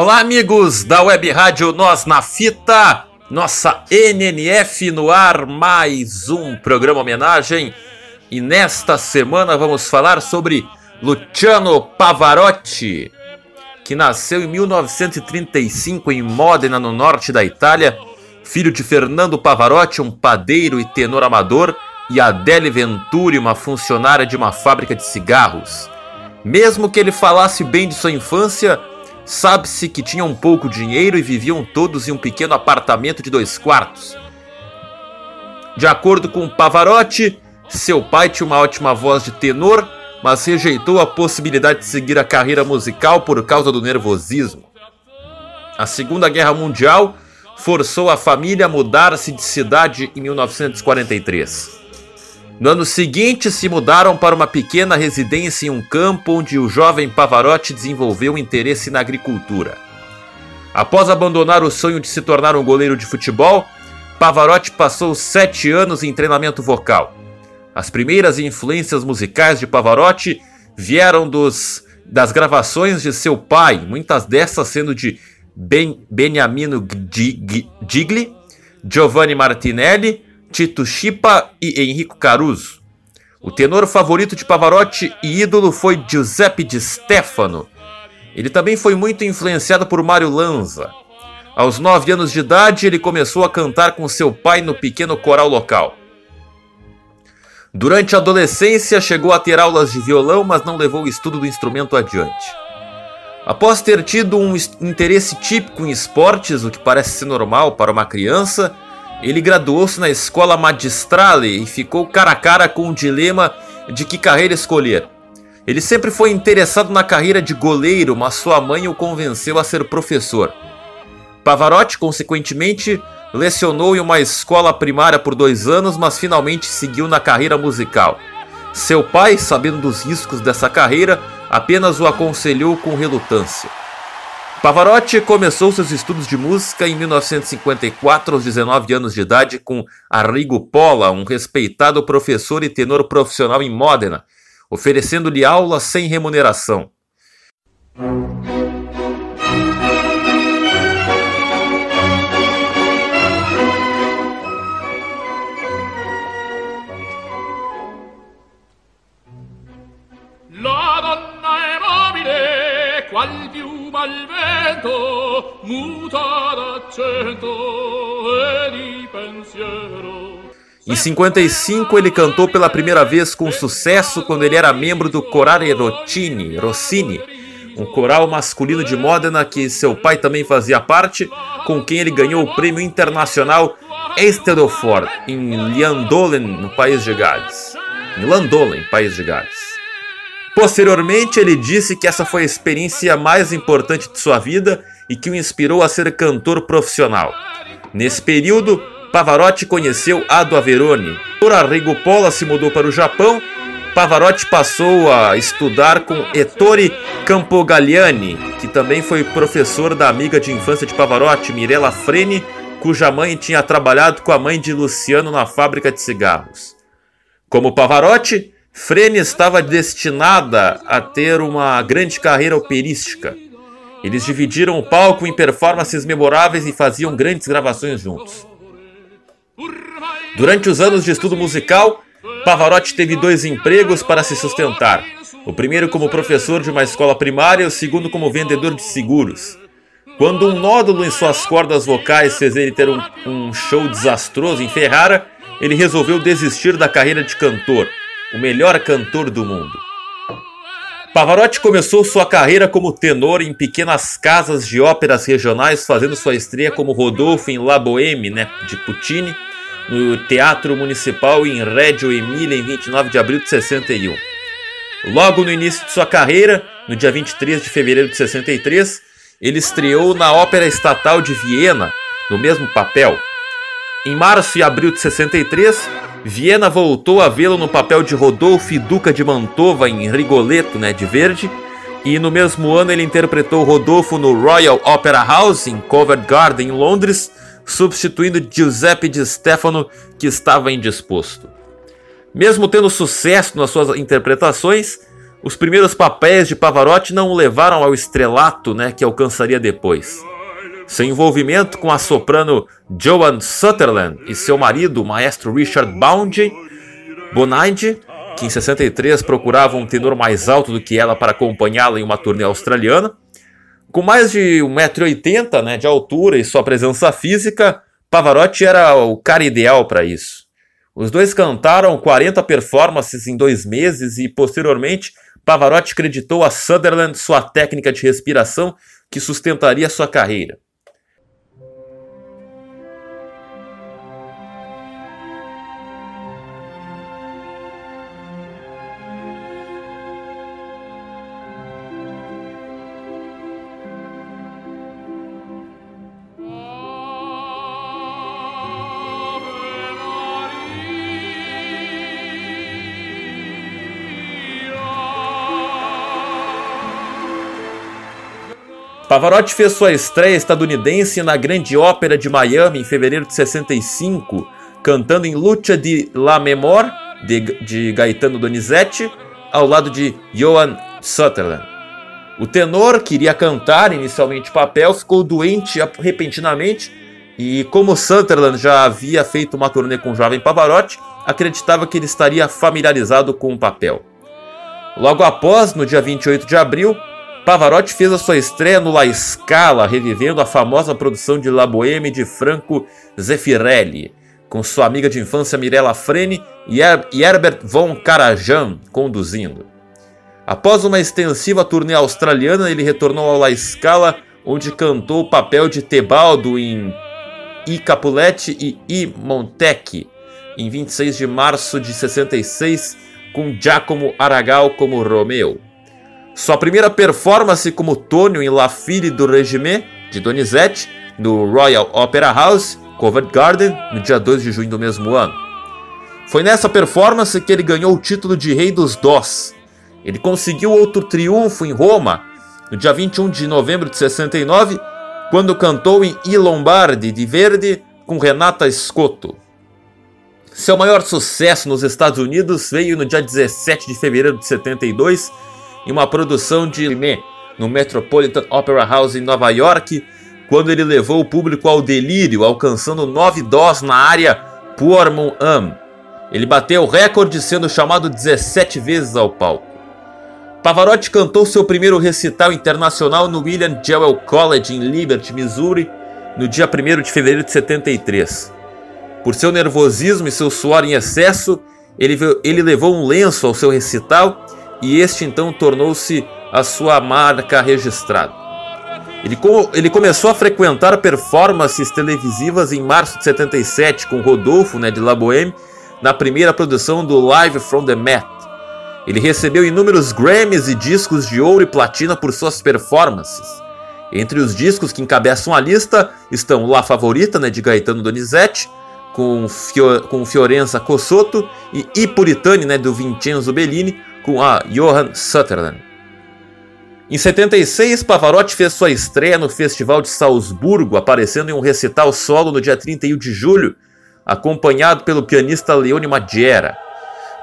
Olá, amigos da Web Rádio Nós na Fita, nossa NNF no ar, mais um programa homenagem. E nesta semana vamos falar sobre Luciano Pavarotti, que nasceu em 1935 em Modena, no norte da Itália, filho de Fernando Pavarotti, um padeiro e tenor amador, e Adele Venturi, uma funcionária de uma fábrica de cigarros. Mesmo que ele falasse bem de sua infância, Sabe-se que tinham pouco dinheiro e viviam todos em um pequeno apartamento de dois quartos. De acordo com Pavarotti, seu pai tinha uma ótima voz de tenor, mas rejeitou a possibilidade de seguir a carreira musical por causa do nervosismo. A Segunda Guerra Mundial forçou a família a mudar-se de cidade em 1943. No ano seguinte, se mudaram para uma pequena residência em um campo onde o jovem Pavarotti desenvolveu um interesse na agricultura. Após abandonar o sonho de se tornar um goleiro de futebol, Pavarotti passou sete anos em treinamento vocal. As primeiras influências musicais de Pavarotti vieram dos, das gravações de seu pai, muitas dessas sendo de ben, Beniamino Gigli, Giovanni Martinelli Tito Chipa e Henrico Caruso. O tenor favorito de Pavarotti e ídolo foi Giuseppe Di Stefano. Ele também foi muito influenciado por Mário Lanza. Aos nove anos de idade, ele começou a cantar com seu pai no pequeno coral local. Durante a adolescência, chegou a ter aulas de violão, mas não levou o estudo do instrumento adiante. Após ter tido um interesse típico em esportes, o que parece ser normal para uma criança, ele graduou-se na escola magistrale e ficou cara a cara com o dilema de que carreira escolher. Ele sempre foi interessado na carreira de goleiro, mas sua mãe o convenceu a ser professor. Pavarotti, consequentemente, lecionou em uma escola primária por dois anos, mas finalmente seguiu na carreira musical. Seu pai, sabendo dos riscos dessa carreira, apenas o aconselhou com relutância. Pavarotti começou seus estudos de música em 1954, aos 19 anos de idade, com Arrigo Pola, um respeitado professor e tenor profissional em Modena, oferecendo-lhe aulas sem remuneração. Vento muta e di pensiero. Em 55 ele cantou pela primeira vez com sucesso quando ele era membro do Corare Rossini, Rossini, um coral masculino de Modena que seu pai também fazia parte, com quem ele ganhou o prêmio internacional Estedofort em Liandolen, no país de. Em Landolen, país de Gales. Posteriormente, ele disse que essa foi a experiência mais importante de sua vida e que o inspirou a ser cantor profissional. Nesse período, Pavarotti conheceu Ado Averone. Por Arrigo Pola se mudou para o Japão. Pavarotti passou a estudar com Ettore Campogalliani, que também foi professor da amiga de infância de Pavarotti, Mirella Freni, cuja mãe tinha trabalhado com a mãe de Luciano na fábrica de cigarros. Como Pavarotti, Frene estava destinada a ter uma grande carreira operística. Eles dividiram o palco em performances memoráveis e faziam grandes gravações juntos. Durante os anos de estudo musical, Pavarotti teve dois empregos para se sustentar. O primeiro como professor de uma escola primária e o segundo como vendedor de seguros. Quando um nódulo em suas cordas vocais fez ele ter um, um show desastroso em Ferrara, ele resolveu desistir da carreira de cantor o melhor cantor do mundo. Pavarotti começou sua carreira como tenor em pequenas casas de óperas regionais, fazendo sua estreia como Rodolfo em La Boheme, né, de Puccini, no Teatro Municipal em Reggio Emilia em 29 de abril de 61. Logo no início de sua carreira, no dia 23 de fevereiro de 63, ele estreou na Ópera Estatal de Viena, no mesmo papel. Em março e abril de 63, Viena voltou a vê-lo no papel de Rodolfo e Duca de Mantova em Rigoletto, né, de Verde, e no mesmo ano ele interpretou Rodolfo no Royal Opera House em Covent Garden, em Londres, substituindo Giuseppe Di Stefano, que estava indisposto. Mesmo tendo sucesso nas suas interpretações, os primeiros papéis de Pavarotti não o levaram ao estrelato né, que alcançaria depois. Seu envolvimento com a soprano Joan Sutherland e seu marido, o maestro Richard Boundy, Bonide, que em 63 procurava um tenor mais alto do que ela para acompanhá-la em uma turnê australiana. Com mais de 1,80m né, de altura e sua presença física, Pavarotti era o cara ideal para isso. Os dois cantaram 40 performances em dois meses e, posteriormente, Pavarotti creditou a Sutherland sua técnica de respiração que sustentaria sua carreira. Pavarotti fez sua estreia estadunidense na Grande Ópera de Miami em fevereiro de 65, cantando em Lucha de la Memor de, de Gaetano Donizetti, ao lado de Johan Sutherland. O tenor queria cantar inicialmente o papel, ficou doente repentinamente e, como Sutherland já havia feito uma turnê com o jovem Pavarotti, acreditava que ele estaria familiarizado com o papel. Logo após, no dia 28 de abril, Pavarotti fez a sua estreia no La Scala, revivendo a famosa produção de La Boheme de Franco Zeffirelli, com sua amiga de infância Mirella Freni e Herbert von Karajan conduzindo. Após uma extensiva turnê australiana, ele retornou ao La Scala, onde cantou o papel de Tebaldo em I Capuletti e I Montecchi, em 26 de março de 66, com Giacomo Aragal como Romeo. Sua primeira performance como Tônio em La Fille do Regime, de Donizete, no Royal Opera House, Covent Garden, no dia 2 de junho do mesmo ano. Foi nessa performance que ele ganhou o título de Rei dos Dós. Ele conseguiu outro triunfo em Roma, no dia 21 de novembro de 69, quando cantou em I Lombardi de Verdi com Renata Scotto. Seu maior sucesso nos Estados Unidos veio no dia 17 de fevereiro de 72, em uma produção de Limé no Metropolitan Opera House em Nova York, quando ele levou o público ao delírio, alcançando nove dós na área Pour Mon Âme. Ele bateu o recorde sendo chamado 17 vezes ao palco. Pavarotti cantou seu primeiro recital internacional no William Jewell College em Liberty, Missouri, no dia 1 de fevereiro de 73. Por seu nervosismo e seu suor em excesso, ele, ele levou um lenço ao seu recital e este então tornou-se a sua marca registrada. Ele, ele, começou a frequentar performances televisivas em março de 77 com Rodolfo né, de La Boheme na primeira produção do Live from the Met. Ele recebeu inúmeros Grammys e discos de ouro e platina por suas performances. Entre os discos que encabeçam a lista estão La Favorita né, de Gaetano Donizete, com, Fio, com Fiorenza Cosotto e I Puritani né, do Vincenzo Bellini, com a Johann Sutherland. Em 76, Pavarotti fez sua estreia no Festival de Salzburgo, aparecendo em um recital solo no dia 31 de julho, acompanhado pelo pianista Leone Maggiera.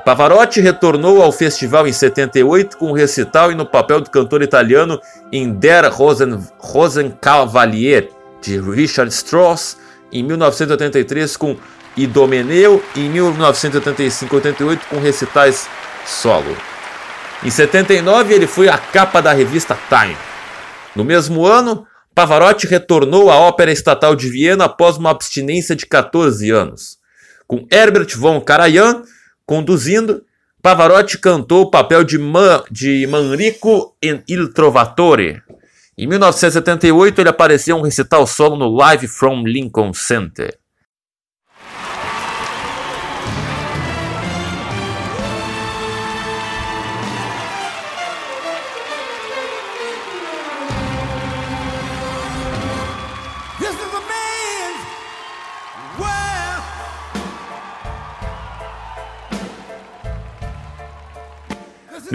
Pavarotti retornou ao festival em 78 com um recital e no papel do cantor italiano em Der Rosen, Rosenkavalier, de Richard Strauss, em 1983 com Idomeneu e em 1985-88 com recitais solo. Em 79, ele foi a capa da revista Time. No mesmo ano, Pavarotti retornou à Ópera Estatal de Viena após uma abstinência de 14 anos. Com Herbert von Karajan conduzindo, Pavarotti cantou o papel de, Man, de Manrico em Il Trovatore. Em 1978, ele apareceu em um recital solo no Live from Lincoln Center.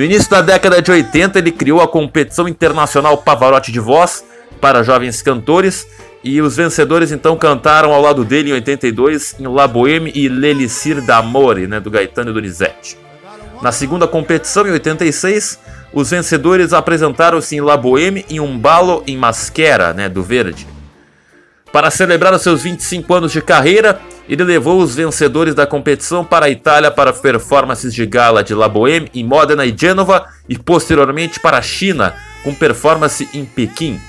No início da década de 80, ele criou a competição internacional Pavarotti de Voz para jovens cantores e os vencedores então cantaram ao lado dele em 82 em La Boheme e L'Elicir d'Amore, né, do Gaetano Donizetti. Na segunda competição, em 86, os vencedores apresentaram-se em La Boheme em um balo em Masquera, né, do Verde. Para celebrar os seus 25 anos de carreira, ele levou os vencedores da competição para a Itália para performances de gala de La Boheme em Modena e Gênova e posteriormente para a China, com performance em Pequim.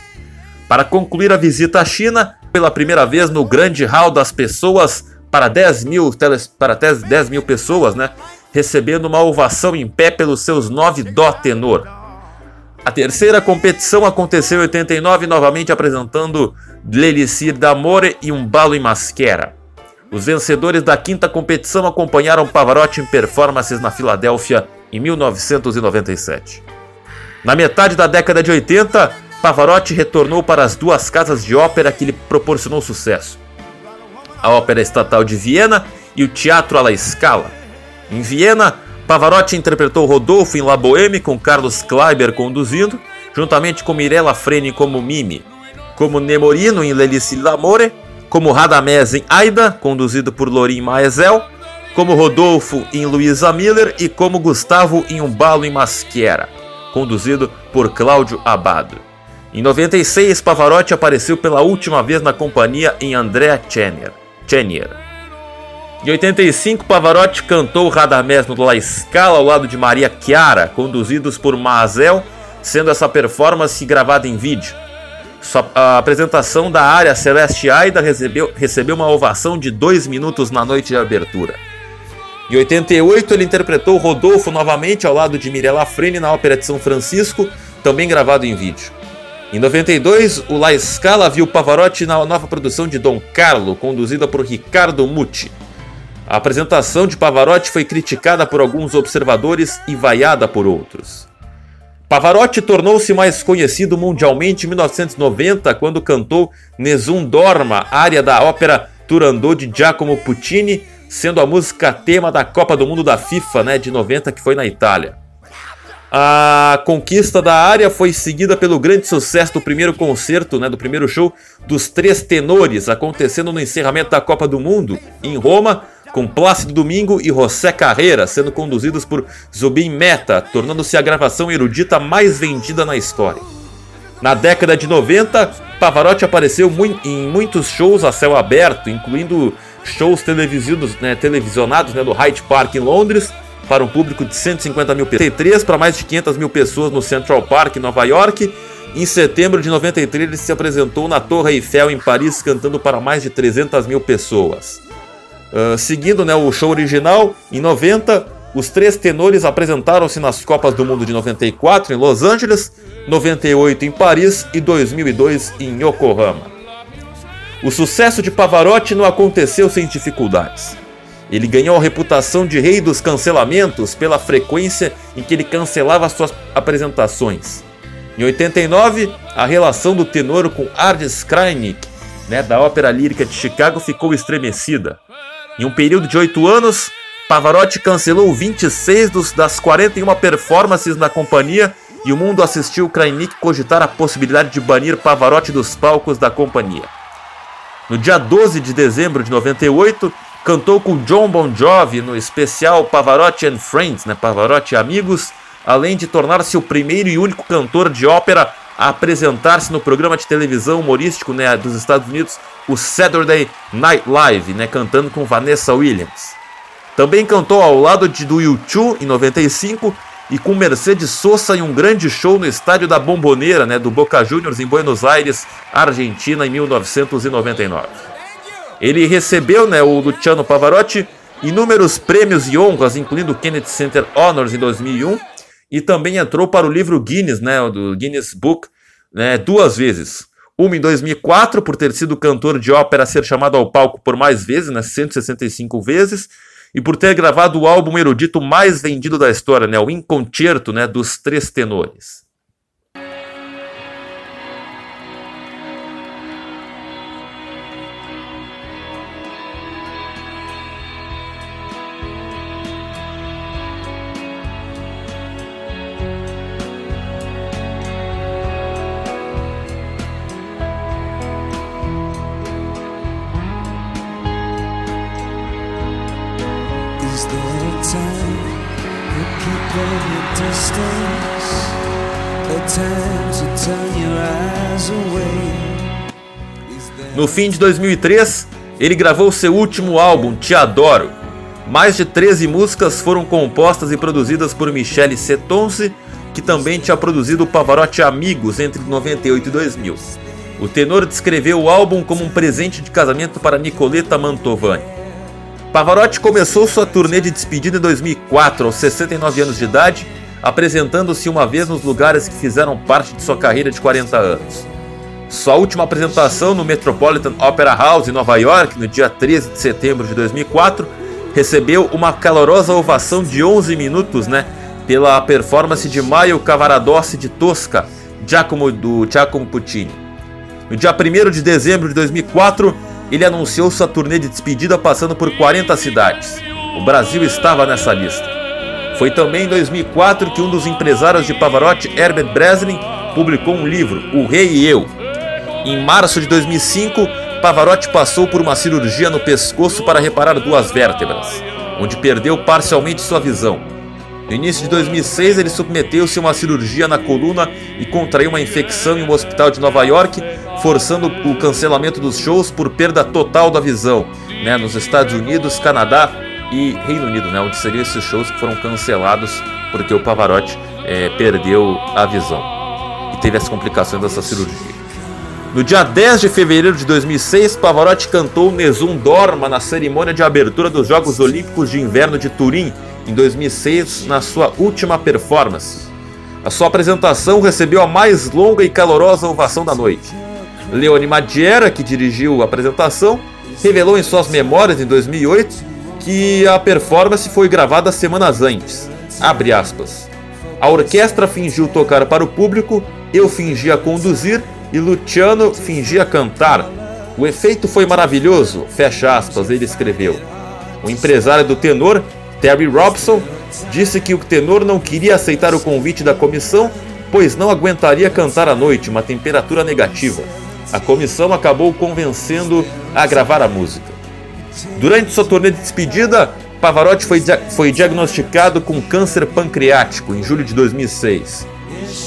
Para concluir a visita à China, pela primeira vez no grande hall das pessoas, para 10 mil, teles, para 10, 10 mil pessoas, né? recebendo uma ovação em pé pelos seus nove dó tenor. A terceira competição aconteceu em 89, novamente apresentando L'Elicir d'Amore e um balo em Masquera. Os vencedores da quinta competição acompanharam Pavarotti em performances na Filadélfia em 1997. Na metade da década de 80, Pavarotti retornou para as duas casas de ópera que lhe proporcionou sucesso: a Ópera Estatal de Viena e o Teatro alla Scala. Em Viena, Pavarotti interpretou Rodolfo em La Boheme com Carlos Kleiber conduzindo, juntamente com Mirella Freni como Mimi, como Nemorino em L'Elice l'Amore, como Radamés em Aida, conduzido por Lorin Maesel, como Rodolfo em Luisa Miller e como Gustavo em Um Balo em Maschiera, conduzido por Cláudio Abado. Em 96, Pavarotti apareceu pela última vez na companhia em Andrea Chenier. Chenier. Em 85, Pavarotti cantou Radamés no La Scala ao lado de Maria Chiara, conduzidos por Mazel, sendo essa performance gravada em vídeo. A apresentação da área Celeste Aida recebeu, recebeu uma ovação de dois minutos na noite de abertura. Em 88, ele interpretou Rodolfo novamente ao lado de Mirella Freni na Ópera de São Francisco, também gravado em vídeo. Em 92, o La Scala viu Pavarotti na nova produção de Dom Carlo, conduzida por Ricardo Muti. A apresentação de Pavarotti foi criticada por alguns observadores e vaiada por outros. Pavarotti tornou-se mais conhecido mundialmente em 1990 quando cantou Nessun Dorma, área da ópera Turandot de Giacomo Puccini, sendo a música tema da Copa do Mundo da FIFA né, de 90 que foi na Itália. A conquista da área foi seguida pelo grande sucesso do primeiro concerto, né, do primeiro show dos Três Tenores, acontecendo no encerramento da Copa do Mundo, em Roma, com Plácido Domingo e José Carreira sendo conduzidos por Zubin Mehta, tornando-se a gravação erudita mais vendida na história. Na década de 90, Pavarotti apareceu em muitos shows a céu aberto, incluindo shows televisionados, né, televisionados né, do Hyde Park em Londres, para um público de 150 mil pessoas, 93 para mais de 500 mil pessoas no Central Park, em Nova York. Em setembro de 93, ele se apresentou na Torre Eiffel, em Paris, cantando para mais de 300 mil pessoas. Uh, seguindo né, o show original, em 90, os três tenores apresentaram-se nas Copas do Mundo de 94 em Los Angeles, 98 em Paris e 2002 em Yokohama. O sucesso de Pavarotti não aconteceu sem dificuldades. Ele ganhou a reputação de rei dos cancelamentos pela frequência em que ele cancelava suas apresentações. Em 89, a relação do tenor com Ardis Krajnik, né, da Ópera Lírica de Chicago, ficou estremecida. Em um período de oito anos, Pavarotti cancelou 26 dos, das 41 performances na companhia e o mundo assistiu Krajnik cogitar a possibilidade de banir Pavarotti dos palcos da companhia. No dia 12 de dezembro de 98, Cantou com John Bon Jovi no especial Pavarotti and Friends, né, Pavarotti e Amigos, além de tornar-se o primeiro e único cantor de ópera apresentar-se no programa de televisão humorístico né, dos Estados Unidos, o Saturday Night Live, né, cantando com Vanessa Williams. Também cantou ao lado de do U2 em 95 e com Mercedes Sosa em um grande show no estádio da Bomboneira, né, do Boca Juniors em Buenos Aires, Argentina, em 1999. Ele recebeu, né, o Luciano Pavarotti, inúmeros prêmios e honras, incluindo o Kennedy Center Honors em 2001, e também entrou para o livro Guinness, né, do Guinness Book, né, duas vezes. Uma em 2004, por ter sido cantor de ópera a ser chamado ao palco por mais vezes, né, 165 vezes, e por ter gravado o álbum erudito mais vendido da história, né, o Inconcerto né, dos Três Tenores. No fim de 2003, ele gravou seu último álbum, Te Adoro. Mais de 13 músicas foram compostas e produzidas por Michele Setonce, que também tinha produzido o Pavarotti Amigos entre 98 e 2000. O tenor descreveu o álbum como um presente de casamento para Nicoletta Mantovani. Pavarotti começou sua turnê de despedida em 2004, aos 69 anos de idade, apresentando-se uma vez nos lugares que fizeram parte de sua carreira de 40 anos. Sua última apresentação no Metropolitan Opera House em Nova York, no dia 13 de setembro de 2004, recebeu uma calorosa ovação de 11 minutos, né, pela performance de Maio Cavaradossi de Tosca, Giacomo do Giacomo Puccini. No dia 1 de dezembro de 2004, ele anunciou sua turnê de despedida passando por 40 cidades. O Brasil estava nessa lista. Foi também em 2004 que um dos empresários de Pavarotti, Herbert Breslin, publicou um livro, O Rei e Eu. Em março de 2005, Pavarotti passou por uma cirurgia no pescoço para reparar duas vértebras, onde perdeu parcialmente sua visão. No início de 2006, ele submeteu-se a uma cirurgia na coluna e contraiu uma infecção em um hospital de Nova York, forçando o cancelamento dos shows por perda total da visão, né, nos Estados Unidos, Canadá e Reino Unido, né, onde seriam esses shows que foram cancelados porque o Pavarotti é, perdeu a visão e teve as complicações dessa cirurgia. No dia 10 de fevereiro de 2006, Pavarotti cantou Nessun Dorma na cerimônia de abertura dos Jogos Olímpicos de Inverno de Turim, em 2006 na sua última performance. A sua apresentação recebeu a mais longa e calorosa ovação da noite. Leone Madiera, que dirigiu a apresentação, revelou em suas memórias em 2008 que a performance foi gravada semanas antes. Abre aspas. A orquestra fingiu tocar para o público, eu fingia conduzir e Luciano fingia cantar. O efeito foi maravilhoso, fecha aspas, ele escreveu. O empresário do tenor Terry Robson disse que o tenor não queria aceitar o convite da comissão, pois não aguentaria cantar à noite, uma temperatura negativa. A comissão acabou convencendo a gravar a música. Durante sua turnê de despedida, Pavarotti foi, foi diagnosticado com câncer pancreático em julho de 2006.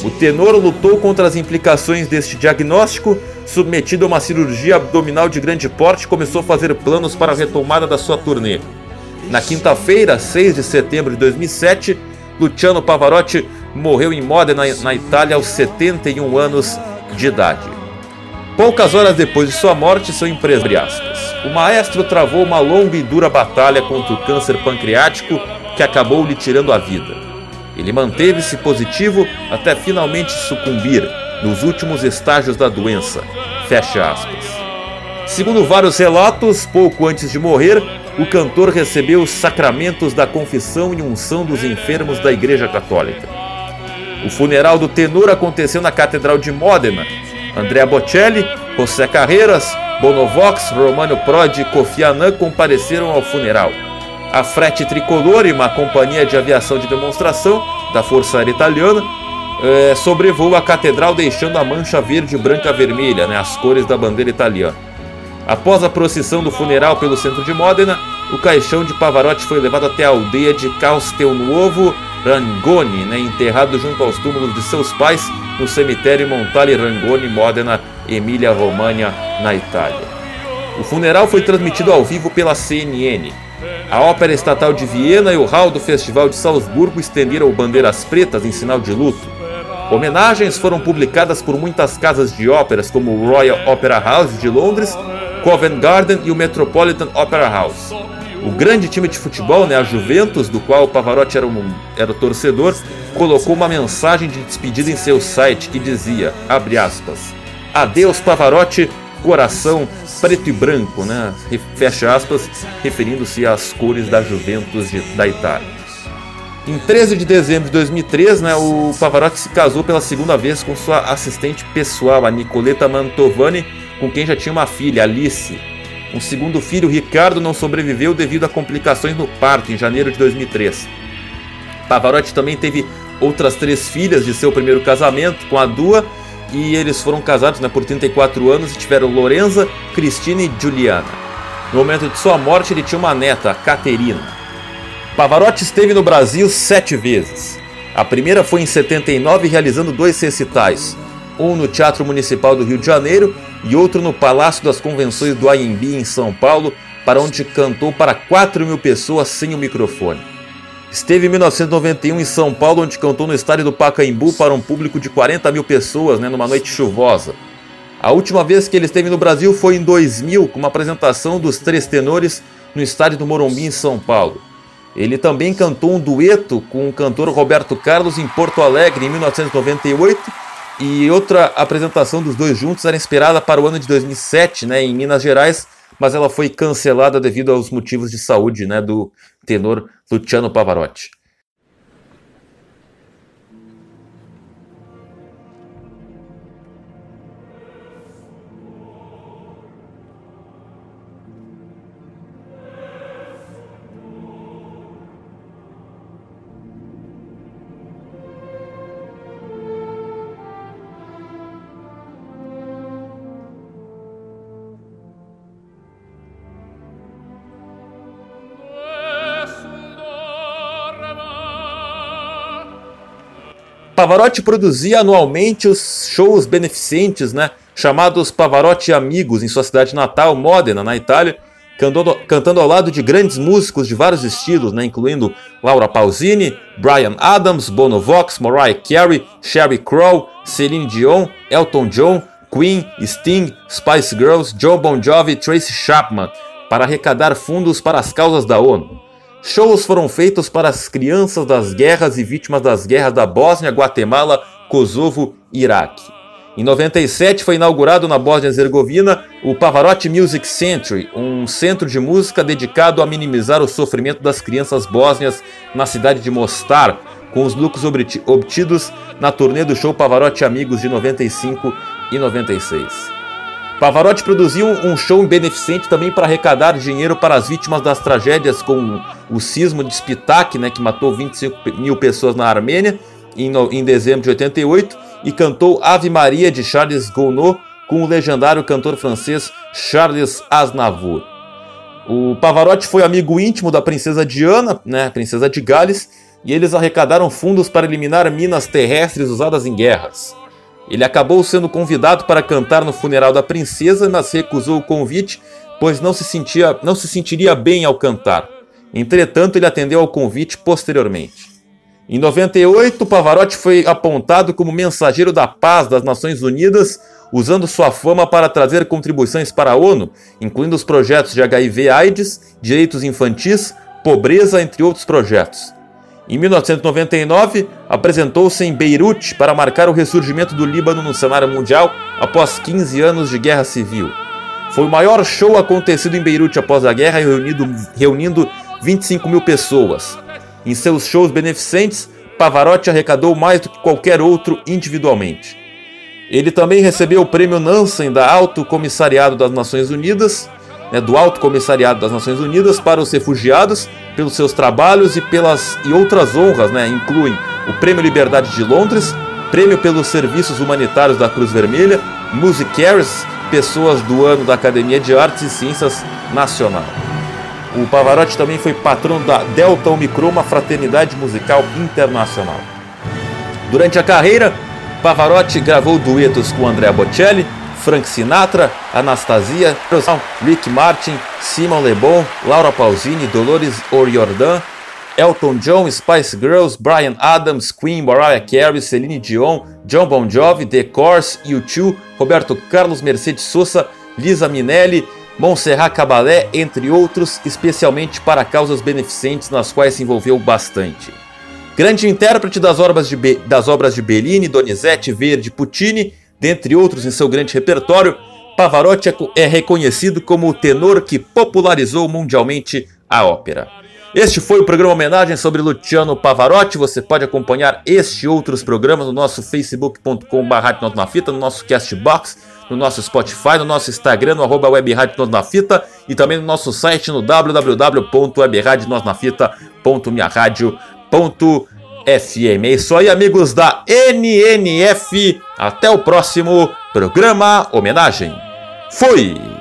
O tenor lutou contra as implicações deste diagnóstico, submetido a uma cirurgia abdominal de grande porte, começou a fazer planos para a retomada da sua turnê. Na quinta-feira, 6 de setembro de 2007, Luciano Pavarotti morreu em Modena, na Itália, aos 71 anos de idade. Poucas horas depois de sua morte, seu empresa, o maestro travou uma longa e dura batalha contra o câncer pancreático que acabou lhe tirando a vida. Ele manteve-se positivo até finalmente sucumbir nos últimos estágios da doença. Fecha aspas. Segundo vários relatos, pouco antes de morrer, o cantor recebeu os sacramentos da confissão e unção dos enfermos da Igreja Católica. O funeral do tenor aconteceu na Catedral de Módena. Andrea Bocelli, José Carreiras, Bonovox, Romano Prodi e Kofi Annan compareceram ao funeral. A Frete Tricolor, uma companhia de aviação de demonstração da Força Aérea Italiana, é, sobrevoou a catedral deixando a mancha verde, branca vermelha, né, as cores da bandeira italiana. Após a procissão do funeral pelo centro de Módena, o caixão de Pavarotti foi levado até a aldeia de Castelnuovo Rangoni, né, enterrado junto aos túmulos de seus pais no cemitério Montale Rangoni, Módena, Emília-Romagna, na Itália. O funeral foi transmitido ao vivo pela CNN. A Ópera Estatal de Viena e o Hall do Festival de Salzburgo estenderam bandeiras pretas em sinal de luto. Homenagens foram publicadas por muitas casas de óperas, como o Royal Opera House de Londres Covent Garden e o Metropolitan Opera House. O grande time de futebol, né, a Juventus, do qual o Pavarotti era, um, era torcedor, colocou uma mensagem de despedida em seu site que dizia, abre aspas, Adeus Pavarotti, coração preto e branco, né, fecha aspas, referindo-se às cores da Juventus de, da Itália. Em 13 de dezembro de 2003, né, o Pavarotti se casou pela segunda vez com sua assistente pessoal, a Nicoletta Mantovani, com quem já tinha uma filha, Alice. Um segundo filho, Ricardo, não sobreviveu devido a complicações no parto em janeiro de 2003. Pavarotti também teve outras três filhas de seu primeiro casamento com a Dua e eles foram casados né, por 34 anos e tiveram Lorenza, Cristina e Juliana. No momento de sua morte, ele tinha uma neta, Caterina. Pavarotti esteve no Brasil sete vezes. A primeira foi em 79, realizando dois recitais, um no Teatro Municipal do Rio de Janeiro e outro no Palácio das Convenções do AMB em São Paulo, para onde cantou para 4 mil pessoas sem o microfone. Esteve em 1991 em São Paulo, onde cantou no estádio do Pacaembu para um público de 40 mil pessoas, né, numa noite chuvosa. A última vez que ele esteve no Brasil foi em 2000, com uma apresentação dos Três Tenores no estádio do Morumbi, em São Paulo. Ele também cantou um dueto com o cantor Roberto Carlos em Porto Alegre em 1998 e outra apresentação dos dois juntos era esperada para o ano de 2007, né, em Minas Gerais, mas ela foi cancelada devido aos motivos de saúde né, do tenor Luciano Pavarotti. Pavarotti produzia anualmente os shows beneficentes, né, chamados Pavarotti Amigos, em sua cidade natal, Modena, na Itália, cantando, ao lado de grandes músicos de vários estilos, né, incluindo Laura Pausini, Brian Adams, Bono Vox, Mariah Carey, Sherry Crow, Celine Dion, Elton John, Queen, Sting, Spice Girls, John Bon Jovi e Tracy Chapman, para arrecadar fundos para as causas da ONU. Shows foram feitos para as crianças das guerras e vítimas das guerras da Bósnia, Guatemala, Kosovo e Iraque. Em 97 foi inaugurado na Bósnia-Herzegovina o Pavarotti Music Century, um centro de música dedicado a minimizar o sofrimento das crianças bósnias na cidade de Mostar, com os lucros obtidos na turnê do show Pavarotti Amigos de 95 e 96. Pavarotti produziu um show beneficente também para arrecadar dinheiro para as vítimas das tragédias com o sismo de Spitak, né, que matou 25 mil pessoas na Armênia em, em dezembro de 88, e cantou Ave Maria de Charles Gounod com o legendário cantor francês Charles Aznavour. O Pavarotti foi amigo íntimo da princesa Diana, né, princesa de Gales, e eles arrecadaram fundos para eliminar minas terrestres usadas em guerras. Ele acabou sendo convidado para cantar no funeral da princesa, mas recusou o convite, pois não se, sentia, não se sentiria bem ao cantar. Entretanto, ele atendeu ao convite posteriormente. Em 98, Pavarotti foi apontado como mensageiro da paz das Nações Unidas, usando sua fama para trazer contribuições para a ONU, incluindo os projetos de HIV/AIDS, direitos infantis, pobreza, entre outros projetos. Em 1999, apresentou-se em Beirute para marcar o ressurgimento do Líbano no cenário mundial após 15 anos de guerra civil. Foi o maior show acontecido em Beirute após a guerra, reunido, reunindo 25 mil pessoas. Em seus shows beneficentes, Pavarotti arrecadou mais do que qualquer outro individualmente. Ele também recebeu o prêmio Nansen da Alto Comissariado das Nações Unidas né, do Alto Comissariado das Nações Unidas para os Refugiados pelos seus trabalhos e pelas e outras honras, né, incluem o Prêmio Liberdade de Londres, Prêmio pelos Serviços Humanitários da Cruz Vermelha, Music Cares, Pessoas do Ano da Academia de Artes e Ciências Nacional. O Pavarotti também foi patrão da Delta Omicron, uma fraternidade musical internacional. Durante a carreira, Pavarotti gravou duetos com Andrea Bocelli, Frank Sinatra, Anastasia, Rick Martin, Simon Le Bon, Laura Pausini, Dolores O'Riordan, Elton John, Spice Girls, Brian Adams, Queen, Mariah Carey, Celine Dion, John Bon Jovi, The Course, U2, Roberto Carlos, Mercedes Sosa, Lisa Minelli, Montserrat Caballé, entre outros, especialmente para causas beneficentes nas quais se envolveu bastante. Grande intérprete das obras de, Be das obras de Bellini, Donizete, Verdi, Puccini, Dentre outros em seu grande repertório, Pavarotti é, reconhecido como o tenor que popularizou mundialmente a ópera. Este foi o programa homenagem sobre Luciano Pavarotti. Você pode acompanhar este e outros programas no nosso facebook.com.br fita, no nosso Castbox, no nosso Spotify, no nosso Instagram, no arroba e também no nosso site no www.webradio.minharadio.com FM. É isso aí, amigos da NNF. Até o próximo programa homenagem. Fui!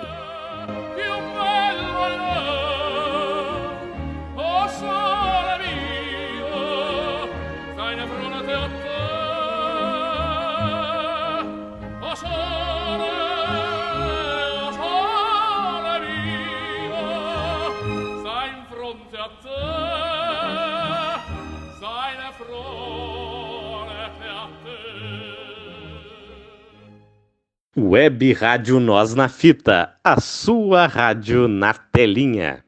Web Rádio Nós na Fita, a sua rádio na telinha.